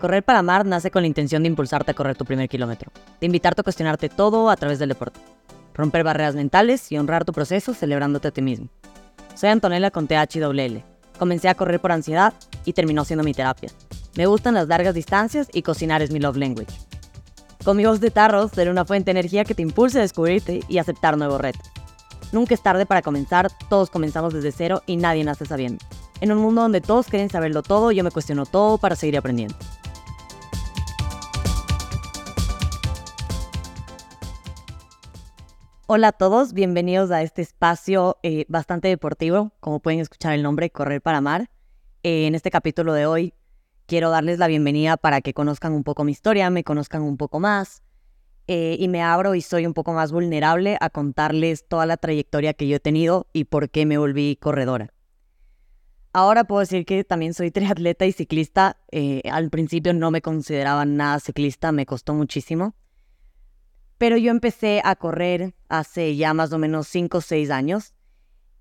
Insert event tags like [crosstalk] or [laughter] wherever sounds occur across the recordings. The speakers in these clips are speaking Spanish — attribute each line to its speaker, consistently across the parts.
Speaker 1: Correr para Amar nace con la intención de impulsarte a correr tu primer kilómetro, de invitarte a cuestionarte todo a través del deporte, romper barreras mentales y honrar tu proceso celebrándote a ti mismo. Soy Antonella con THWL. Comencé a correr por ansiedad y terminó siendo mi terapia. Me gustan las largas distancias y cocinar es mi love language. Con mi voz de tarros, seré una fuente de energía que te impulse a descubrirte y aceptar nuevos retos. Nunca es tarde para comenzar, todos comenzamos desde cero y nadie nace sabiendo. En un mundo donde todos quieren saberlo todo, yo me cuestiono todo para seguir aprendiendo. Hola a todos, bienvenidos a este espacio eh, bastante deportivo, como pueden escuchar el nombre, Correr para Amar. Eh, en este capítulo de hoy quiero darles la bienvenida para que conozcan un poco mi historia, me conozcan un poco más eh, y me abro y soy un poco más vulnerable a contarles toda la trayectoria que yo he tenido y por qué me volví corredora. Ahora puedo decir que también soy [laughs] triatleta y ciclista. al principio no me consideraba nada ciclista, me costó muchísimo pero yo empecé a correr hace ya más o menos 5 o 6 años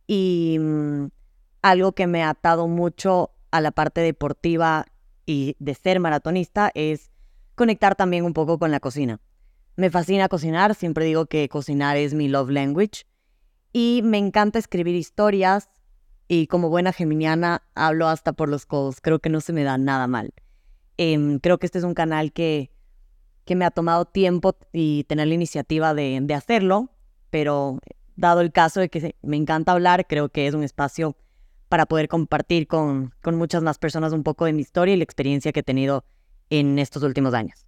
Speaker 1: y mm, algo que me ha atado mucho a la parte deportiva y de ser maratonista es conectar también un poco con la cocina. Me fascina cocinar, siempre digo que cocinar es mi love language y me encanta escribir historias y como buena geminiana hablo hasta por los codos, creo que no se me da nada mal. Em, creo que este es un canal que que me ha tomado tiempo y tener la iniciativa de, hacerlo, pero dado el caso de que me encanta hablar, creo que es un espacio para poder compartir con, con muchas más personas un poco de mi historia y la experiencia que he tenido en estos últimos años.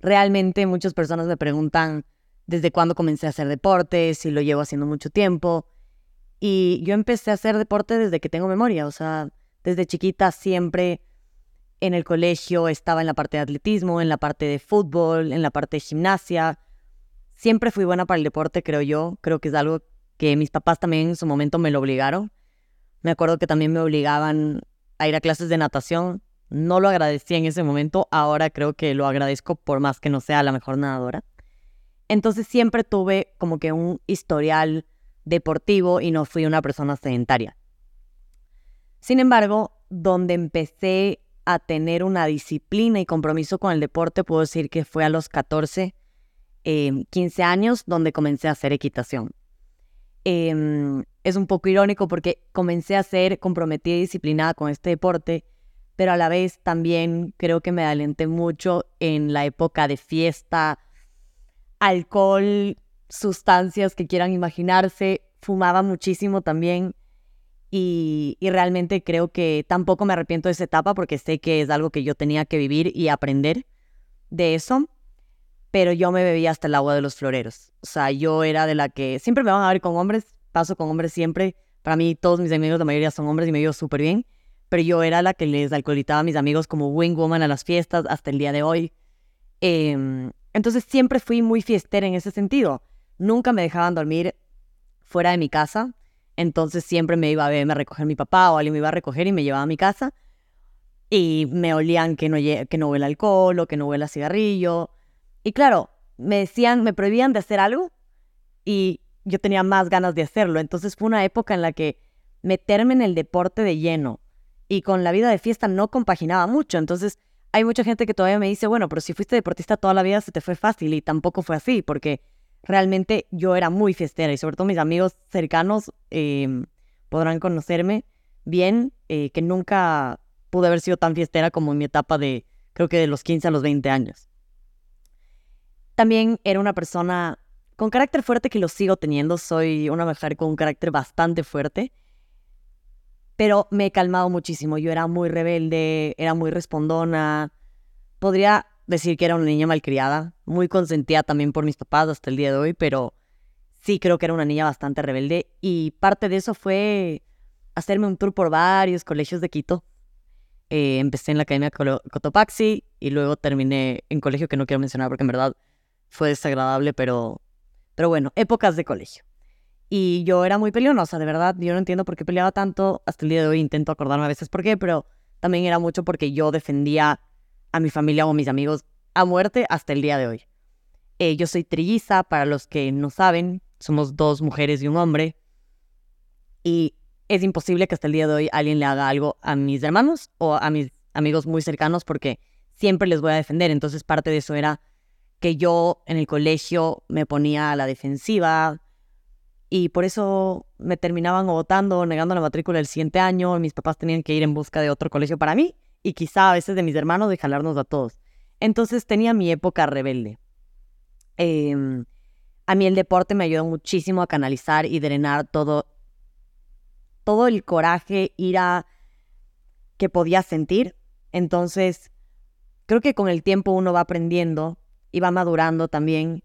Speaker 1: Realmente muchas personas me preguntan desde cuándo comencé a hacer deporte, si lo llevo haciendo mucho tiempo. Y yo empecé a hacer deporte desde que tengo memoria, o sea, desde chiquita siempre en el colegio estaba en la parte de atletismo, en la parte de fútbol, en la parte de gimnasia. Siempre fui buena para el deporte, creo yo. Creo que es algo que mis papás también en su momento me lo obligaron. Me acuerdo que también me obligaban a ir a clases de natación. No lo agradecí en ese momento, ahora creo que lo agradezco por más que no sea la mejor nadadora. Entonces siempre tuve como que un historial deportivo y no fui una persona sedentaria. Sin embargo, donde empecé a tener una disciplina y compromiso con el deporte, puedo decir que fue a los 14, 15 em, años donde comencé a hacer equitación. Em, es un poco irónico porque comencé a ser comprometida y disciplinada con este deporte, pero a la vez también creo que me alenté mucho en la época de fiesta, alcohol, sustancias que quieran imaginarse. Fumaba muchísimo también y, realmente creo que tampoco me arrepiento de esa etapa porque sé que es algo que yo tenía que vivir y aprender de eso. Pero yo me bebía hasta el agua de los floreros. O sea, yo era de la que siempre me van a ver con hombres, paso con hombres siempre. Para mí, todos mis amigos, la mayoría son hombres y me vivo súper bien. Pero yo era la que les alcoholitaba a mis amigos como wing woman a las fiestas hasta el día de hoy. Em, entonces siempre fui muy fiestera en ese sentido. Nunca me dejaban dormir fuera de mi casa. Entonces siempre me iba a verme a recoger mi papá o alguien me iba a recoger y me llevaba a mi casa. Y me olían que no, que no huele alcohol o que no huele a cigarrillo. Y claro, me decían, me prohibían de hacer algo y yo tenía más ganas de hacerlo. Entonces fue una época en la que meterme en el deporte de lleno y con la vida de fiesta no compaginaba mucho. Entonces hay mucha gente que todavía me dice, bueno, pero si fuiste deportista toda la vida se te fue fácil y tampoco fue así porque realmente yo era muy fiestera y sobre todo mis amigos cercanos em, podrán conocerme bien, eh, que nunca pude haber sido tan fiestera como en mi etapa de, creo que de los 15 a los 20 años. También era una persona con carácter fuerte que lo sigo teniendo, soy una mujer con un carácter bastante fuerte, pero me he calmado muchísimo, yo era muy rebelde, era muy respondona, podría decir que era una niña malcriada, muy consentida también por mis papás hasta el día de hoy, pero sí creo que era una niña bastante rebelde y parte de eso fue hacerme un tour por varios colegios de Quito. Eh, empecé en la Academia Cotopaxi y luego terminé en colegio que no quiero mencionar porque en verdad fue desagradable, pero, pero bueno, épocas de colegio. Y yo era muy peleonosa, de verdad. Yo no entiendo por qué peleaba tanto. Hasta el día de hoy intento acordarme a veces por qué, pero también era mucho porque yo defendía a mi familia o a mis amigos a muerte hasta el día de hoy. Eh, yo soy trilliza, para los que no saben, somos dos mujeres y un hombre. Y es imposible que hasta el día de hoy alguien le haga algo a mis hermanos o a mis, amigos muy cercanos porque siempre les voy a defender. Entonces parte de eso era que yo en el colegio me ponía a la defensiva y por eso me terminaban votando, negando la matrícula el siguiente año. Mis papás tenían que ir en busca de otro colegio para mí y quizá a veces de mis hermanos de jalarnos a todos. Entonces tenía mi época rebelde. Em, a mí el deporte me ayudó muchísimo a canalizar y drenar todo, todo el coraje, ira que podía sentir. Entonces, creo que con el tiempo uno va aprendiendo y va madurando también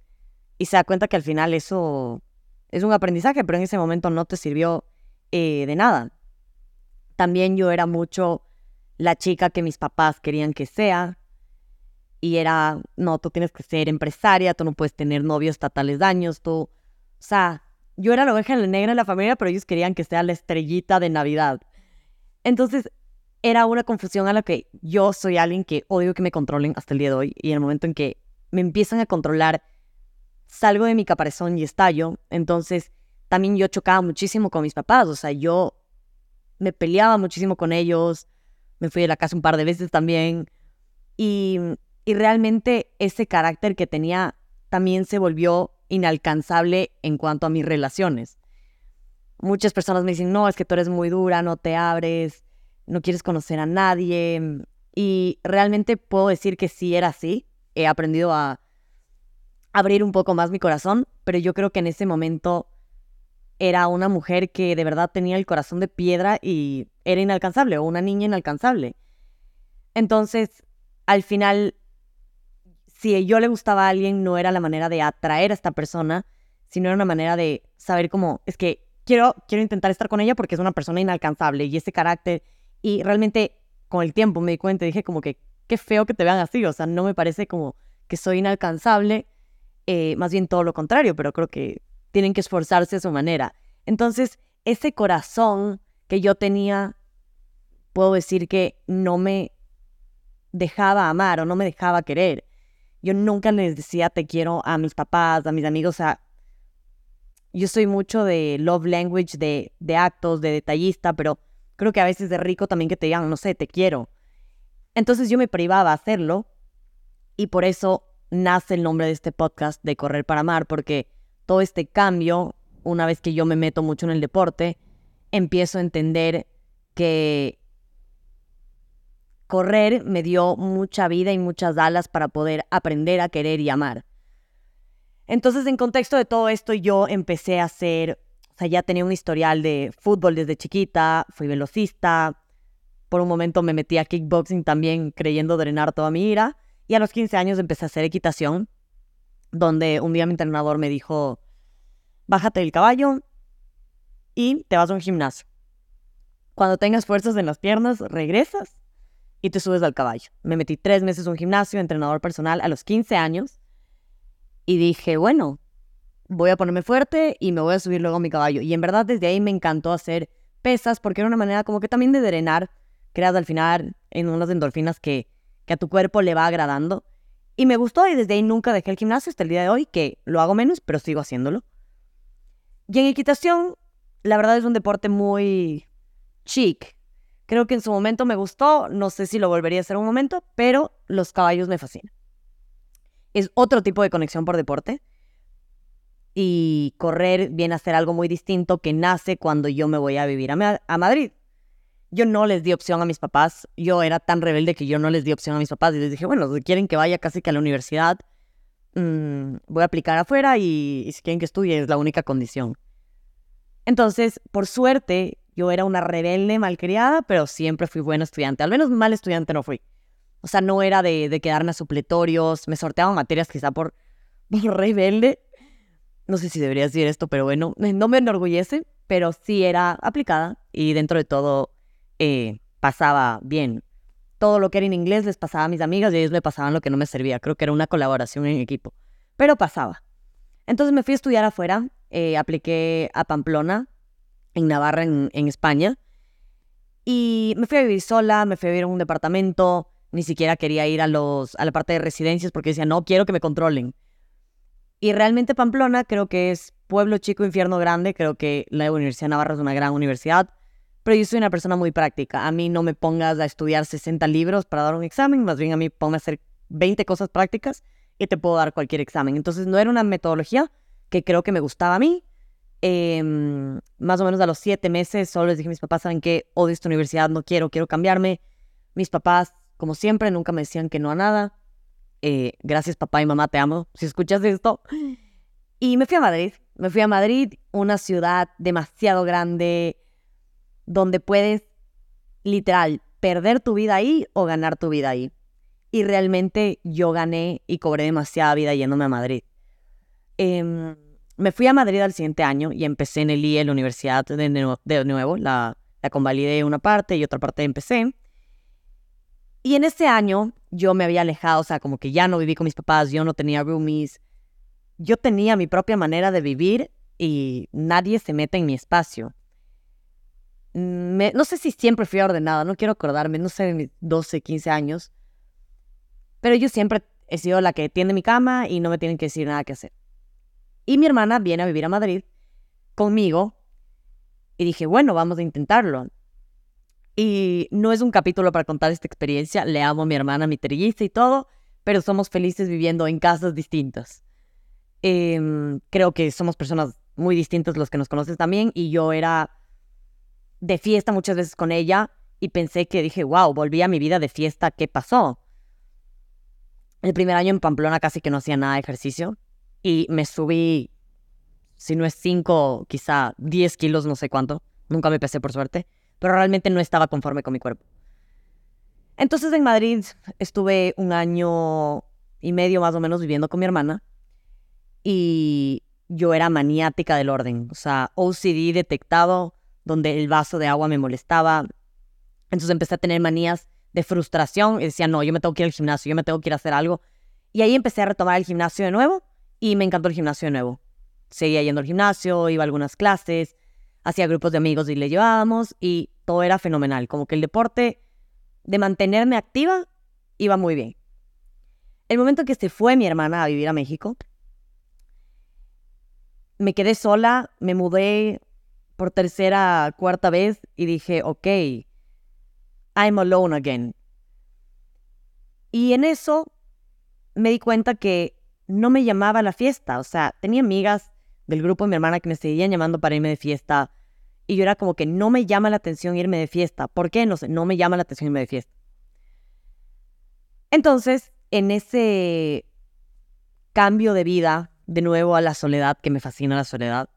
Speaker 1: y se da cuenta que al final eso es un aprendizaje, pero en ese momento no te sirvió eh, de nada. También yo era mucho la chica que mis papás querían que sea y era, no, tú tienes que ser empresaria, tú no puedes tener novios hasta tales daños, tú, o sea, yo era la oveja negra de la familia, pero ellos querían que sea la estrellita de Navidad. Entonces, era una confusión a la que yo soy alguien que odio que me controlen hasta el día de hoy y en el momento en que me empiezan a controlar, salgo de mi caparazón y estallo. Entonces, también yo chocaba muchísimo con mis papás, o sea, yo me peleaba muchísimo con ellos, me fui de la casa un par de veces también y, y realmente ese carácter que tenía también se volvió inalcanzable en cuanto a mis relaciones. Muchas personas me dicen, no, es que tú eres muy dura, no te abres, no quieres conocer a nadie. Y realmente puedo decir que sí era así he aprendido a abrir un poco más mi corazón, pero yo creo que en ese momento era una mujer que de verdad tenía el corazón de piedra y era inalcanzable, o una niña inalcanzable. Entonces, al final, si yo le gustaba a alguien, no era la manera de atraer a esta persona, sino era una manera de saber cómo, es que quiero, quiero intentar estar con ella porque es una persona inalcanzable y ese carácter, y realmente con el tiempo me di cuenta, dije como que qué feo que te vean así, o sea, no me parece como que soy inalcanzable, eh, más bien todo lo contrario, pero creo que tienen que esforzarse a su manera. Entonces, ese corazón que yo tenía, puedo decir que no me dejaba amar o no me dejaba querer. Yo nunca les decía te quiero a mis papás, a mis amigos, sea, yo soy mucho de love language, de, de actos, de detallista, pero creo que a veces es rico también que te digan, no sé, te quiero. Entonces yo me privaba a hacerlo y por eso nace el nombre de este podcast de Correr para Amar, porque todo este cambio, una vez que yo me meto mucho en el deporte, empiezo a entender que correr me dio mucha vida y muchas alas para poder aprender a querer y amar. Entonces, en contexto de todo esto, yo empecé a hacer, o sea, ya tenía un historial de fútbol desde chiquita, fui velocista, por un momento me metí a kickboxing también creyendo drenar toda mi ira. Y a los 15 años empecé a hacer equitación, donde un día mi entrenador me dijo, bájate del caballo y te vas a un gimnasio. Cuando tengas fuerzas en las piernas, regresas y te subes al caballo. Me metí tres meses en un gimnasio, entrenador personal, a los 15 años. Y dije, bueno, voy a ponerme fuerte y me voy a subir luego a mi caballo. Y en verdad desde ahí me encantó hacer pesas porque era una manera como que también de drenar creas al final en unas endorfinas que, que a tu cuerpo le va agradando. Y me gustó y desde ahí nunca dejé el gimnasio hasta el día de hoy, que lo hago menos, pero sigo haciéndolo. Y en equitación, la verdad es un deporte muy chic. Creo que en su momento me gustó, no sé si lo volvería a hacer un momento, pero los caballos me fascinan. Es otro tipo de conexión por deporte. Y correr viene a ser algo muy distinto que nace cuando yo me voy a vivir a, a Madrid yo no les di opción a mis papás. Yo era tan rebelde que yo no les di opción a mis papás. Y les dije, bueno, si quieren que vaya casi que a la universidad, mm, voy a aplicar afuera y, si quieren que estudie es la única condición. Entonces, por suerte, yo era una rebelde malcriada, pero siempre fui buena estudiante. Al menos mal estudiante no fui. O sea, no era de, quedarme a supletorios. Me sorteaban materias quizá por, [laughs] por rebelde. No sé si debería decir esto, pero bueno, no me enorgullece, pero sí era aplicada y dentro de todo eh, pasaba bien. Todo lo que era en inglés les pasaba a mis amigas y ellos me pasaban lo que no me servía. Creo que era una colaboración en equipo. Pero pasaba. Entonces me fui a estudiar afuera. Eh, apliqué a Pamplona, en Navarra, en, España. Y me fui a vivir sola, me fui a vivir en un departamento. Ni siquiera quería ir a, los, a la parte de residencias porque decía, no, quiero que me controlen. Y realmente Pamplona creo que es pueblo chico, infierno grande. Creo que la Universidad de Navarra es una gran universidad pero yo soy una persona muy práctica. A mí no me pongas a estudiar 60 libros para dar un examen, más bien a mí ponme a hacer 20 cosas prácticas y te puedo dar cualquier examen. Entonces no era una metodología que creo que me gustaba a mí. Em, más o menos a los siete meses solo les dije a mis papás, ¿saben qué? Odio esta universidad, no quiero, quiero cambiarme. Mis papás, como siempre, nunca me decían que no a nada. Eh, gracias papá y mamá, te amo, si escuchas esto. Y me fui a Madrid. Me fui a Madrid, una ciudad demasiado grande, donde puedes literal perder tu vida ahí o ganar tu vida ahí. Y realmente yo gané y cobré demasiada vida yéndome a Madrid. Em, me fui a Madrid al siguiente año y empecé en el IE, la universidad de, nuevo, la, la convalidé una parte y otra parte empecé. Y en ese año yo me había alejado, o sea, como que ya no viví con mis papás, yo no tenía roomies, yo tenía mi propia manera de vivir y nadie se mete en mi espacio. No sé si siempre fui ordenada, no quiero acordarme, no sé, mis 12, 15 años, pero yo siempre he sido la que tiende mi cama y no me tienen que decir nada que hacer. Y mi hermana viene a vivir a Madrid conmigo y dije, bueno, vamos a intentarlo. Y no es un capítulo para contar esta experiencia, le amo a mi hermana, mi trilliza y todo, pero somos felices viviendo en casas distintas. Em, creo que somos personas muy distintas los que nos conocen también y yo era de fiesta muchas veces con ella y pensé que dije, wow, volví a mi vida de fiesta, ¿qué pasó? El primer año en Pamplona casi que no hacía nada de ejercicio y me subí, si no es 5, quizá 10 kilos, no sé cuánto. Nunca me pesé por suerte, pero realmente no estaba conforme con mi cuerpo. Entonces en Madrid estuve un año y medio más o menos viviendo con mi hermana y yo era maniática del orden, o sea, OCD detectado, donde el vaso de agua me molestaba. Entonces empecé a tener manías de frustración y decía, no, yo me tengo que ir al gimnasio, yo me tengo que ir a hacer algo. Y ahí empecé a retomar el gimnasio de nuevo y me encantó el gimnasio de nuevo. Seguía yendo al gimnasio, iba a algunas clases, hacía grupos de amigos y le llevábamos y todo era fenomenal. Como que el deporte de mantenerme activa iba muy bien. El momento en que se fue mi hermana a vivir a México, me quedé sola, me mudé por tercera, cuarta vez y dije, ok, I'm alone again. Y en eso me di cuenta que no me llamaba a la fiesta. O sea, tenía amigas del grupo de mi hermana que me seguían llamando para irme de fiesta. Y yo era como que no me llama la atención irme de fiesta. ¿Por qué? No sé, no me llama la atención irme de fiesta. Entonces, en ese cambio de vida, de nuevo a la soledad, que me fascina la soledad,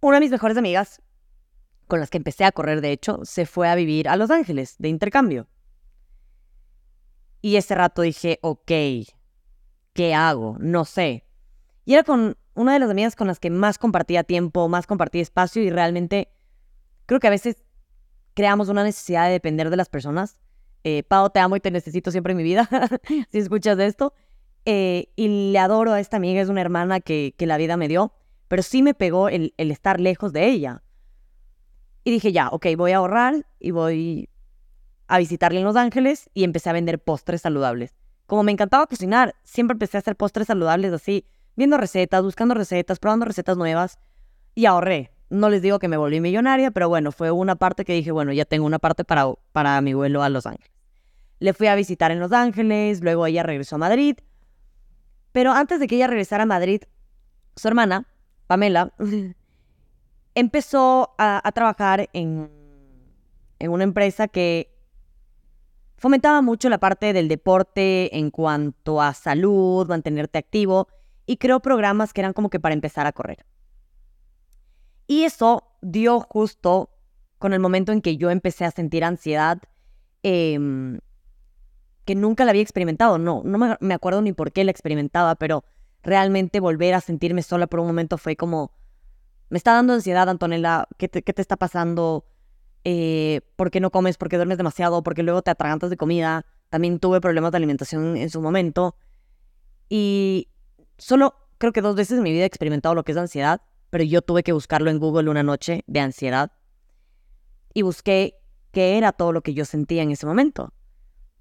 Speaker 1: una de mis mejores amigas, con las que empecé a correr de hecho, se fue a vivir a Los Ángeles de intercambio. Y ese rato dije, ok, ¿qué hago? No sé. Y era con una de las amigas con las que más compartía tiempo, más compartía espacio y realmente creo que a veces creamos una necesidad de depender de las personas. Eh, Pau, te amo y te necesito siempre en mi vida, [laughs] si escuchas de esto. Eh, y le adoro a esta amiga, es una hermana que, que la vida me dio, pero sí me pegó el, estar lejos de ella. Y dije, ya, ok, voy a ahorrar y voy a visitarle en Los Ángeles y empecé a vender postres saludables. Como me encantaba cocinar, siempre empecé a hacer postres saludables así, viendo recetas, buscando recetas, probando recetas nuevas y ahorré. No les digo que me volví millonaria, pero bueno, fue una parte que dije, bueno, ya tengo una parte para, para mi vuelo a Los Ángeles. Le fui a visitar en Los Ángeles, luego ella regresó a Madrid. Pero antes de que ella regresara a Madrid, su hermana, Pamela, [laughs] empezó a, trabajar en, en una empresa que Fomentaba mucho la parte del deporte en cuanto a salud, mantenerte activo y creó programas que eran como que para empezar a correr. Y eso dio justo con el momento en que yo empecé a sentir ansiedad em, que nunca la había experimentado. No, no me, acuerdo ni por qué la experimentaba, pero realmente volver a sentirme sola por un momento fue como, me está dando ansiedad, Antonella, ¿qué te, qué está pasando? eh, por qué no comes, por qué duermes demasiado, porque luego te atragantas de comida. También tuve problemas de alimentación en su momento. Y solo creo que dos veces en mi vida he experimentado lo que es ansiedad, pero yo tuve que buscarlo en Google una noche de ansiedad. Y busqué qué era todo lo que yo sentía en ese momento.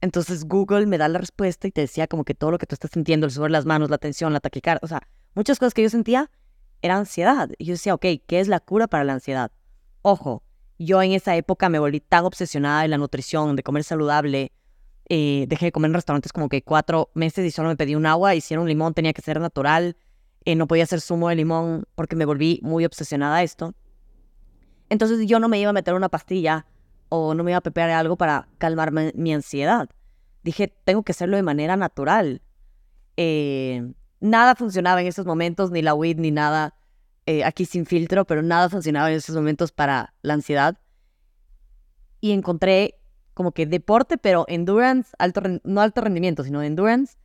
Speaker 1: Entonces Google me da la respuesta y te decía como que todo lo que tú estás sintiendo, el sudor las manos, la tensión, la taquicardia, o sea, muchas cosas que yo sentía era ansiedad. Y yo decía, ok, ¿qué es la cura para la ansiedad? Ojo, yo en esa época me volví tan obsesionada de la nutrición, de comer saludable. Eh, dejé de comer en restaurantes como que cuatro meses y solo me pedí un agua. Hicieron un limón, tenía que ser natural. Eh, no podía hacer zumo de limón porque me volví muy obsesionada a esto. Entonces yo no me iba a meter una pastilla o no me iba a pepear algo para calmar mi ansiedad. Dije, tengo que hacerlo de manera natural. Eh, nada funcionaba en esos momentos, ni la weed, ni nada eh, aquí sin filtro, pero nada funcionaba en esos momentos para la ansiedad. Y encontré como que deporte, pero endurance, alto, no alto rendimiento, sino endurance,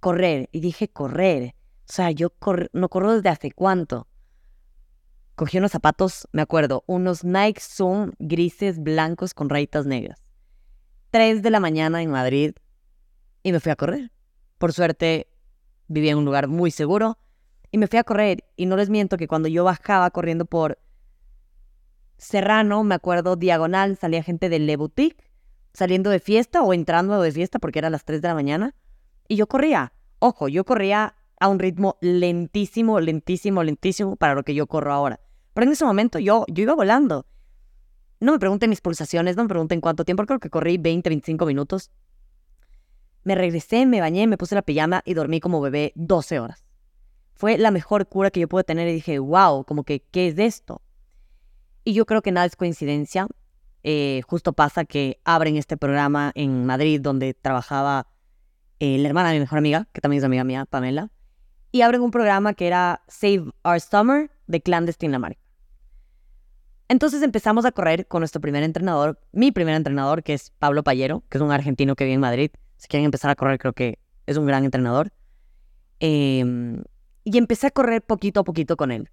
Speaker 1: correr. Y dije, correr. O sea, yo no corro desde hace cuánto. Cogí unos zapatos, me acuerdo, unos Nike Zoom grises blancos con rayitas negras. Tres de la mañana en Madrid y me fui a correr. Por suerte, vivía en un lugar muy seguro y me fui a correr. Y no les miento que cuando yo bajaba corriendo por Serrano, me acuerdo, diagonal, salía gente de Le Boutique, saliendo de fiesta o entrando de fiesta porque era las 3 de la mañana. Y yo corría. Ojo, yo corría a un ritmo lentísimo, lentísimo, lentísimo para lo que yo corro ahora. Pero en ese momento yo, yo iba volando. No me pregunten mis pulsaciones, no me pregunten cuánto tiempo, creo que corrí 20, 25 minutos. Me regresé, me bañé, me puse la pijama y dormí como bebé 12 horas. Fue la mejor cura que yo pude tener y dije, wow, como que, ¿qué es esto? Y yo creo que nada es coincidencia. Eh, justo pasa que abren este programa en Madrid donde trabajaba eh, la hermana de mi mejor amiga, que también es amiga mía, Pamela y abren un programa que era Save Our Summer de Clandestine Marca. Entonces empezamos a correr con nuestro primer entrenador, mi primer entrenador, que es Pablo Payero, que es un argentino que vive en Madrid. Si quieren empezar a correr, creo que es un gran entrenador. Em, y empecé a correr poquito a poquito con él.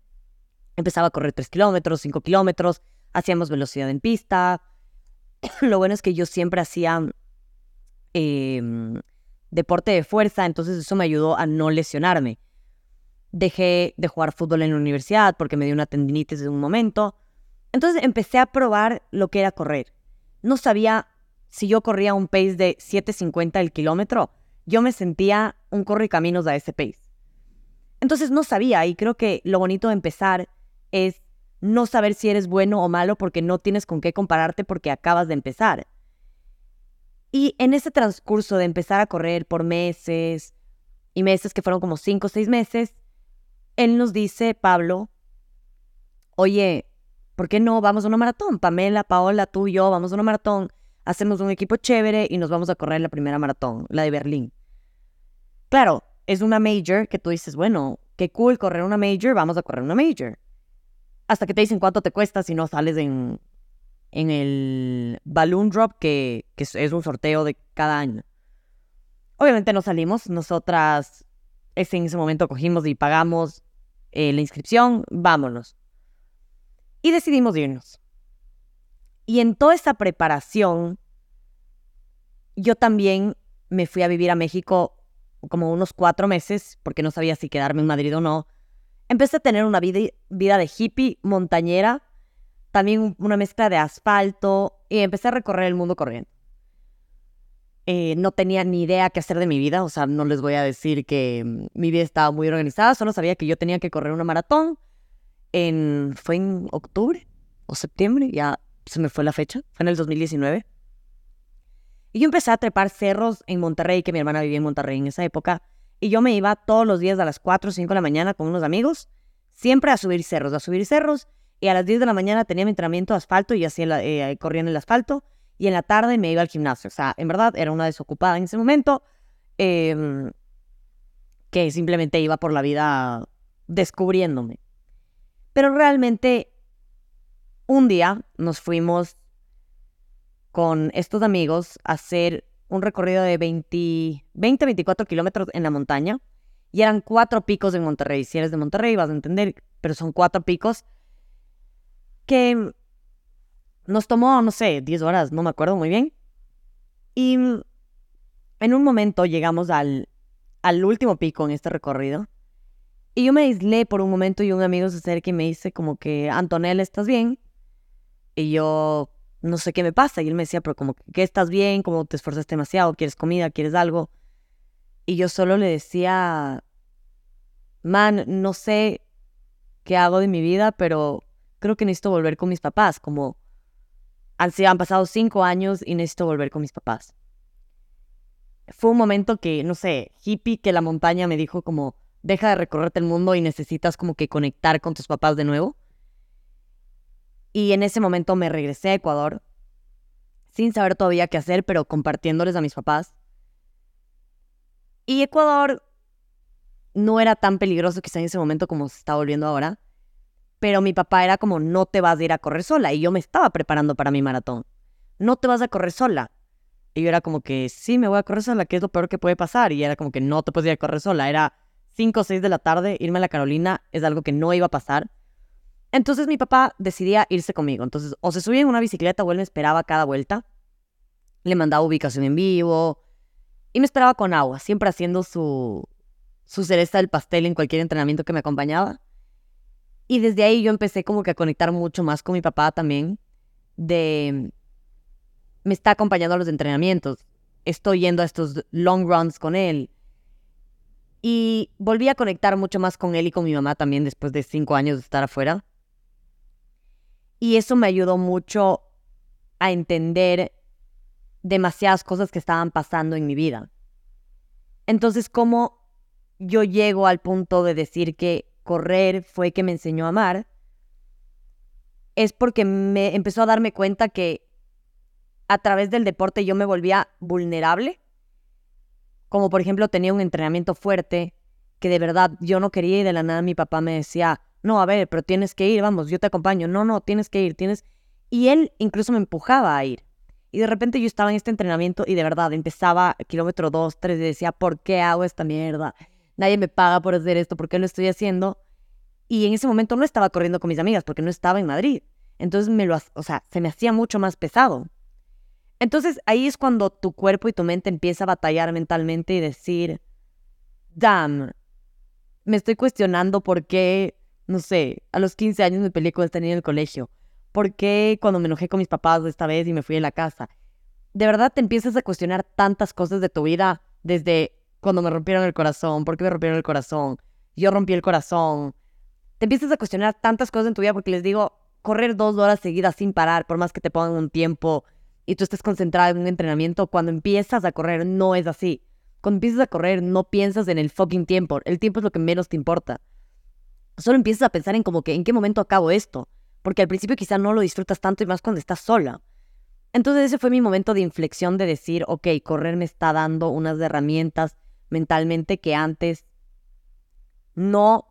Speaker 1: Empezaba a correr 3 kilómetros, 5 kilómetros, hacíamos velocidad en pista. [coughs] Lo bueno es que yo siempre hacía em, deporte de fuerza, entonces eso me ayudó a no lesionarme. Dejé de jugar fútbol en la universidad porque me dio una tendinitis en un momento. Entonces empecé a probar lo que era correr. No sabía si yo corría un pace de 7.50 el kilómetro. Yo me sentía un caminos a ese pace. Entonces no sabía y creo que lo bonito de empezar es no saber si eres bueno o malo porque no tienes con qué compararte porque acabas de empezar. Y en ese transcurso de empezar a correr por meses y meses que fueron como cinco o seis meses, él nos dice, Pablo, oye, ¿por qué no vamos a una maratón? Pamela, Paola, tú y yo vamos a una maratón, hacemos un equipo chévere y nos vamos a correr la primera maratón, la de Berlín. Claro, es una major que tú dices, bueno, qué cool correr una major, vamos a correr una major. Hasta que te dicen cuánto te cuesta si no sales en, en el Balloon Drop, que, que es un sorteo de cada año. Obviamente no salimos, nosotras en ese momento cogimos y pagamos eh, la inscripción, vámonos. Y decidimos irnos. Y en toda esa preparación, yo también me fui a vivir a México como unos cuatro meses, porque no sabía si quedarme en Madrid o no. Empecé a tener una vida, vida de hippie montañera, también una mezcla de asfalto, y empecé a recorrer el mundo corriendo. Eh, no tenía ni idea qué hacer de mi vida, o sea, no les voy a decir que mm, mi vida estaba muy organizada, solo sabía que yo tenía que correr una maratón. En, fue en octubre o septiembre, ya se me fue la fecha, fue en el 2019. Y yo empecé a trepar cerros en Monterrey, que mi hermana vivía en Monterrey en esa época, y yo me iba todos los días a las 4 o 5 de la mañana con unos amigos, siempre a subir cerros, a subir cerros, y a las 10 de la mañana tenía mi entrenamiento de asfalto y hacía eh, corría en el asfalto, y en la tarde me iba al gimnasio. O sea, en verdad era una desocupada en ese momento em, que simplemente iba por la vida descubriéndome. Pero realmente un día nos fuimos con estos amigos a hacer un recorrido de 20, 20 24 kilómetros en la montaña. Y eran cuatro picos en Monterrey. Si eres de Monterrey vas a entender, pero son cuatro picos que nos tomó, no sé, 10 horas, no me acuerdo muy bien. Y en un momento llegamos al, al último pico en este recorrido. Y yo me aislé por un momento y un amigo se acerca y me dice como que, Antonella, ¿estás bien? Y yo, no sé qué me pasa. Y él me decía, pero como que estás bien, como te esforzaste demasiado, quieres comida, quieres algo. Y yo solo le decía, man, no sé qué hago de mi vida, pero creo que necesito volver con mis papás, como han, pasado cinco años y necesito volver con mis papás. Fue un momento que, no sé, hippie que la montaña me dijo como, deja de recorrerte el mundo y necesitas como que conectar con tus papás de nuevo. Y en ese momento me regresé a Ecuador, sin saber todavía qué hacer, pero compartiéndoles a mis papás. Y Ecuador no era tan peligroso quizá en ese momento como se está volviendo ahora, pero mi papá era como, no te vas a ir a correr sola, y yo me estaba preparando para mi maratón. No te vas a correr sola. Y yo era como que, sí, me voy a correr sola, que es lo peor que puede pasar. Y era como que no te puedes ir a correr sola. Era 5 o 6 de la tarde, irme a la Carolina es algo que no iba a pasar. Entonces mi papá decidía irse conmigo. Entonces, o se subía en una bicicleta o él me esperaba cada vuelta. Le mandaba ubicación en vivo y me esperaba con agua, siempre haciendo su, su cereza del pastel en cualquier entrenamiento que me acompañaba. Y desde ahí yo empecé como que a conectar mucho más con mi papá también, de me está acompañando a los entrenamientos, estoy yendo a estos long runs con él. Y volví a conectar mucho más con él y con mi mamá también después de cinco años de estar afuera. Y eso me ayudó mucho a entender demasiadas cosas que estaban pasando en mi vida. Entonces, ¿cómo yo llego al punto de decir que correr fue que me enseñó a amar? Es porque me empezó a darme cuenta que a través del deporte yo me volvía vulnerable. Como por ejemplo tenía un entrenamiento fuerte que de verdad yo no quería y de la nada mi papá me decía, no, a ver, pero tienes que ir, vamos, yo te acompaño, no, no, tienes que ir, tienes... Y él incluso me empujaba a ir. Y de repente yo estaba en este entrenamiento y de verdad empezaba kilómetro 2, 3 y decía, ¿por qué hago esta mierda? Nadie me paga por hacer esto, ¿por qué lo estoy haciendo? Y en ese momento no estaba corriendo con mis amigas porque no estaba en Madrid. Entonces me lo, o sea, se me hacía mucho más pesado. Entonces ahí es cuando tu cuerpo y tu mente empieza a batallar mentalmente y decir, damn, me estoy cuestionando por qué no sé, a los 15 años me peleé con esta niña en el colegio. ¿Por qué cuando me enojé con mis papás esta vez y me fui a la casa? De verdad te empiezas a cuestionar tantas cosas de tu vida desde cuando me rompieron el corazón, por qué me rompieron el corazón, yo rompí el corazón. Te empiezas a cuestionar tantas cosas en tu vida porque les digo, correr dos horas seguidas sin parar, por más que te pongan un tiempo y tú estés concentrado en un entrenamiento, cuando empiezas a correr no es así. Cuando empiezas a correr no piensas en el fucking tiempo, el tiempo es lo que menos te importa solo empiezas a pensar en como que en qué momento acabo esto, porque al principio quizá no lo disfrutas tanto y más cuando estás sola. Entonces ese fue mi momento de inflexión de decir, ok, correr me está dando unas herramientas mentalmente que antes no,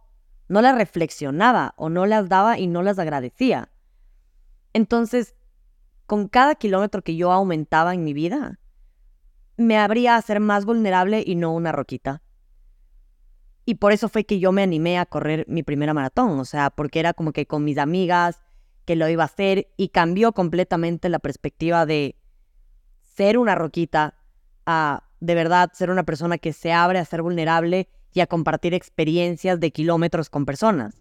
Speaker 1: no las reflexionaba o no las daba y no las agradecía. Entonces, con cada kilómetro que yo aumentaba en mi vida, me habría a ser más vulnerable y no una roquita. Y por eso fue que yo me animé a correr mi primera maratón, o sea, porque era como que con mis amigas que lo iba a hacer y cambió completamente la perspectiva de ser una roquita a de verdad ser una persona que se abre a ser vulnerable y a compartir experiencias de kilómetros con personas.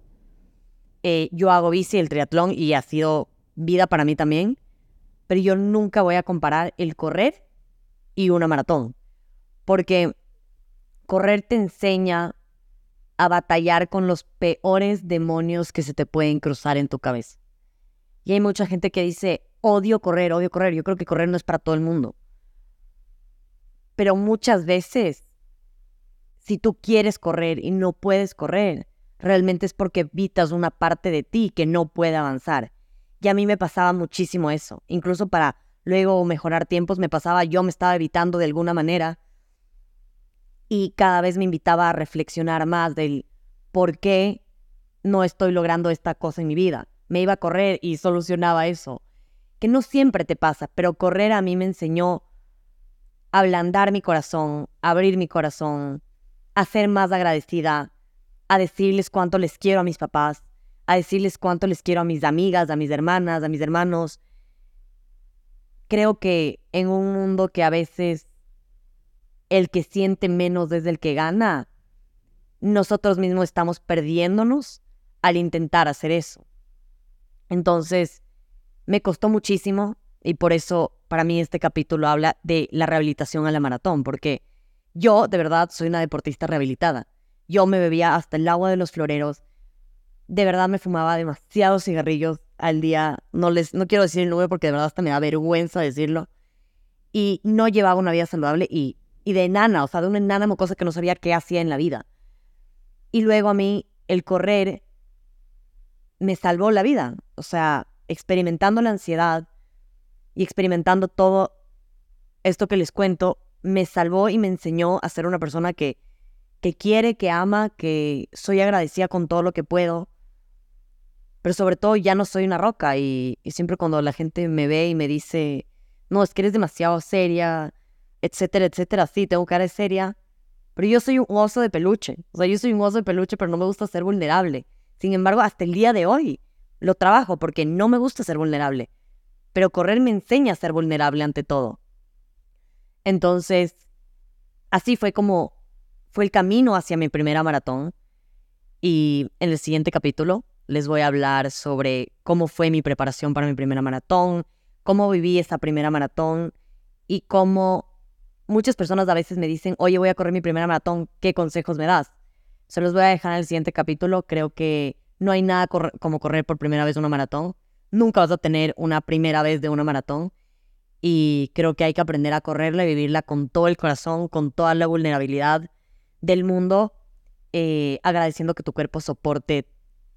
Speaker 1: Eh, yo hago bici, el triatlón y ha sido vida para mí también, pero yo nunca voy a comparar el correr y una maratón, porque correr te enseña a batallar con los peores demonios que se te pueden cruzar en tu cabeza. Y hay mucha gente que dice, odio correr, odio correr. Yo creo que correr no es para todo el mundo. Pero muchas veces, si tú quieres correr y no puedes correr, realmente es porque evitas una parte de ti que no puede avanzar. Y a mí me pasaba muchísimo eso. Incluso para luego mejorar tiempos me pasaba, yo me estaba evitando de alguna manera y cada vez me invitaba a reflexionar más del por qué no estoy logrando esta cosa en mi vida. Me iba a correr y solucionaba eso. Que no siempre te pasa, pero correr a mí me enseñó ablandar mi corazón, abrir mi corazón, a ser más agradecida, a decirles cuánto les quiero a mis papás, a decirles cuánto les quiero a mis amigas, a mis hermanas, a mis hermanos. Creo que en un mundo que a veces el que siente menos es el que gana, nosotros mismos estamos perdiéndonos al intentar hacer eso. Entonces, me costó muchísimo y por eso para mí este capítulo habla de la rehabilitación a la maratón, porque yo de verdad soy una deportista rehabilitada. Yo me bebía hasta el agua de los floreros, de verdad me fumaba demasiados cigarrillos al día. No les, no quiero decir el número porque de verdad hasta me da vergüenza decirlo. Y no llevaba una vida saludable y, y de enana, o sea, de una enana mocosa que no sabía qué hacía en la vida. Y luego a mí el correr me salvó la vida. O sea, experimentando la ansiedad y experimentando todo esto que les cuento, me salvó y me enseñó a ser una persona que, que quiere, que ama, que soy agradecida con todo lo que puedo. Pero sobre todo ya no soy una roca y, siempre cuando la gente me ve y me dice, no, es que eres demasiado seria, etcétera, etcétera, sí, tengo cara seria. Pero yo soy un oso de peluche. O sea, yo soy un oso de peluche, pero no me gusta ser vulnerable. Sin embargo, hasta el día de hoy lo trabajo porque no me gusta ser vulnerable. Pero correr me enseña a ser vulnerable ante todo. Entonces, así fue como fue el camino hacia mi primera maratón. Y en el siguiente capítulo les voy a hablar sobre cómo fue mi preparación para mi primera maratón, cómo viví esa primera maratón y cómo muchas personas a veces me dicen, oye, voy a correr mi primera maratón, ¿qué consejos me das? Se los voy a dejar en el siguiente capítulo. Creo que no hay nada como correr por primera vez una maratón. Nunca vas a tener una primera vez de una maratón. Y creo que hay que aprender a correrla y vivirla con todo el corazón, con toda la vulnerabilidad del mundo, eh, agradeciendo que tu cuerpo soporte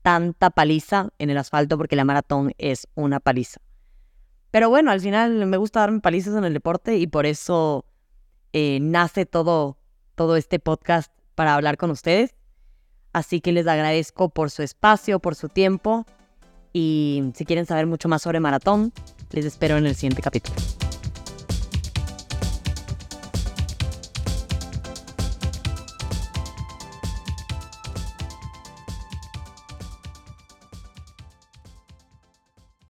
Speaker 1: tanta paliza en el asfalto, porque la maratón es una paliza. Pero bueno, al final me gusta darme palizas en el deporte y por eso eh, nace todo, todo este podcast para hablar con ustedes. Así que les agradezco por su espacio, por su tiempo y si quieren saber mucho más sobre maratón, les espero en el siguiente capítulo.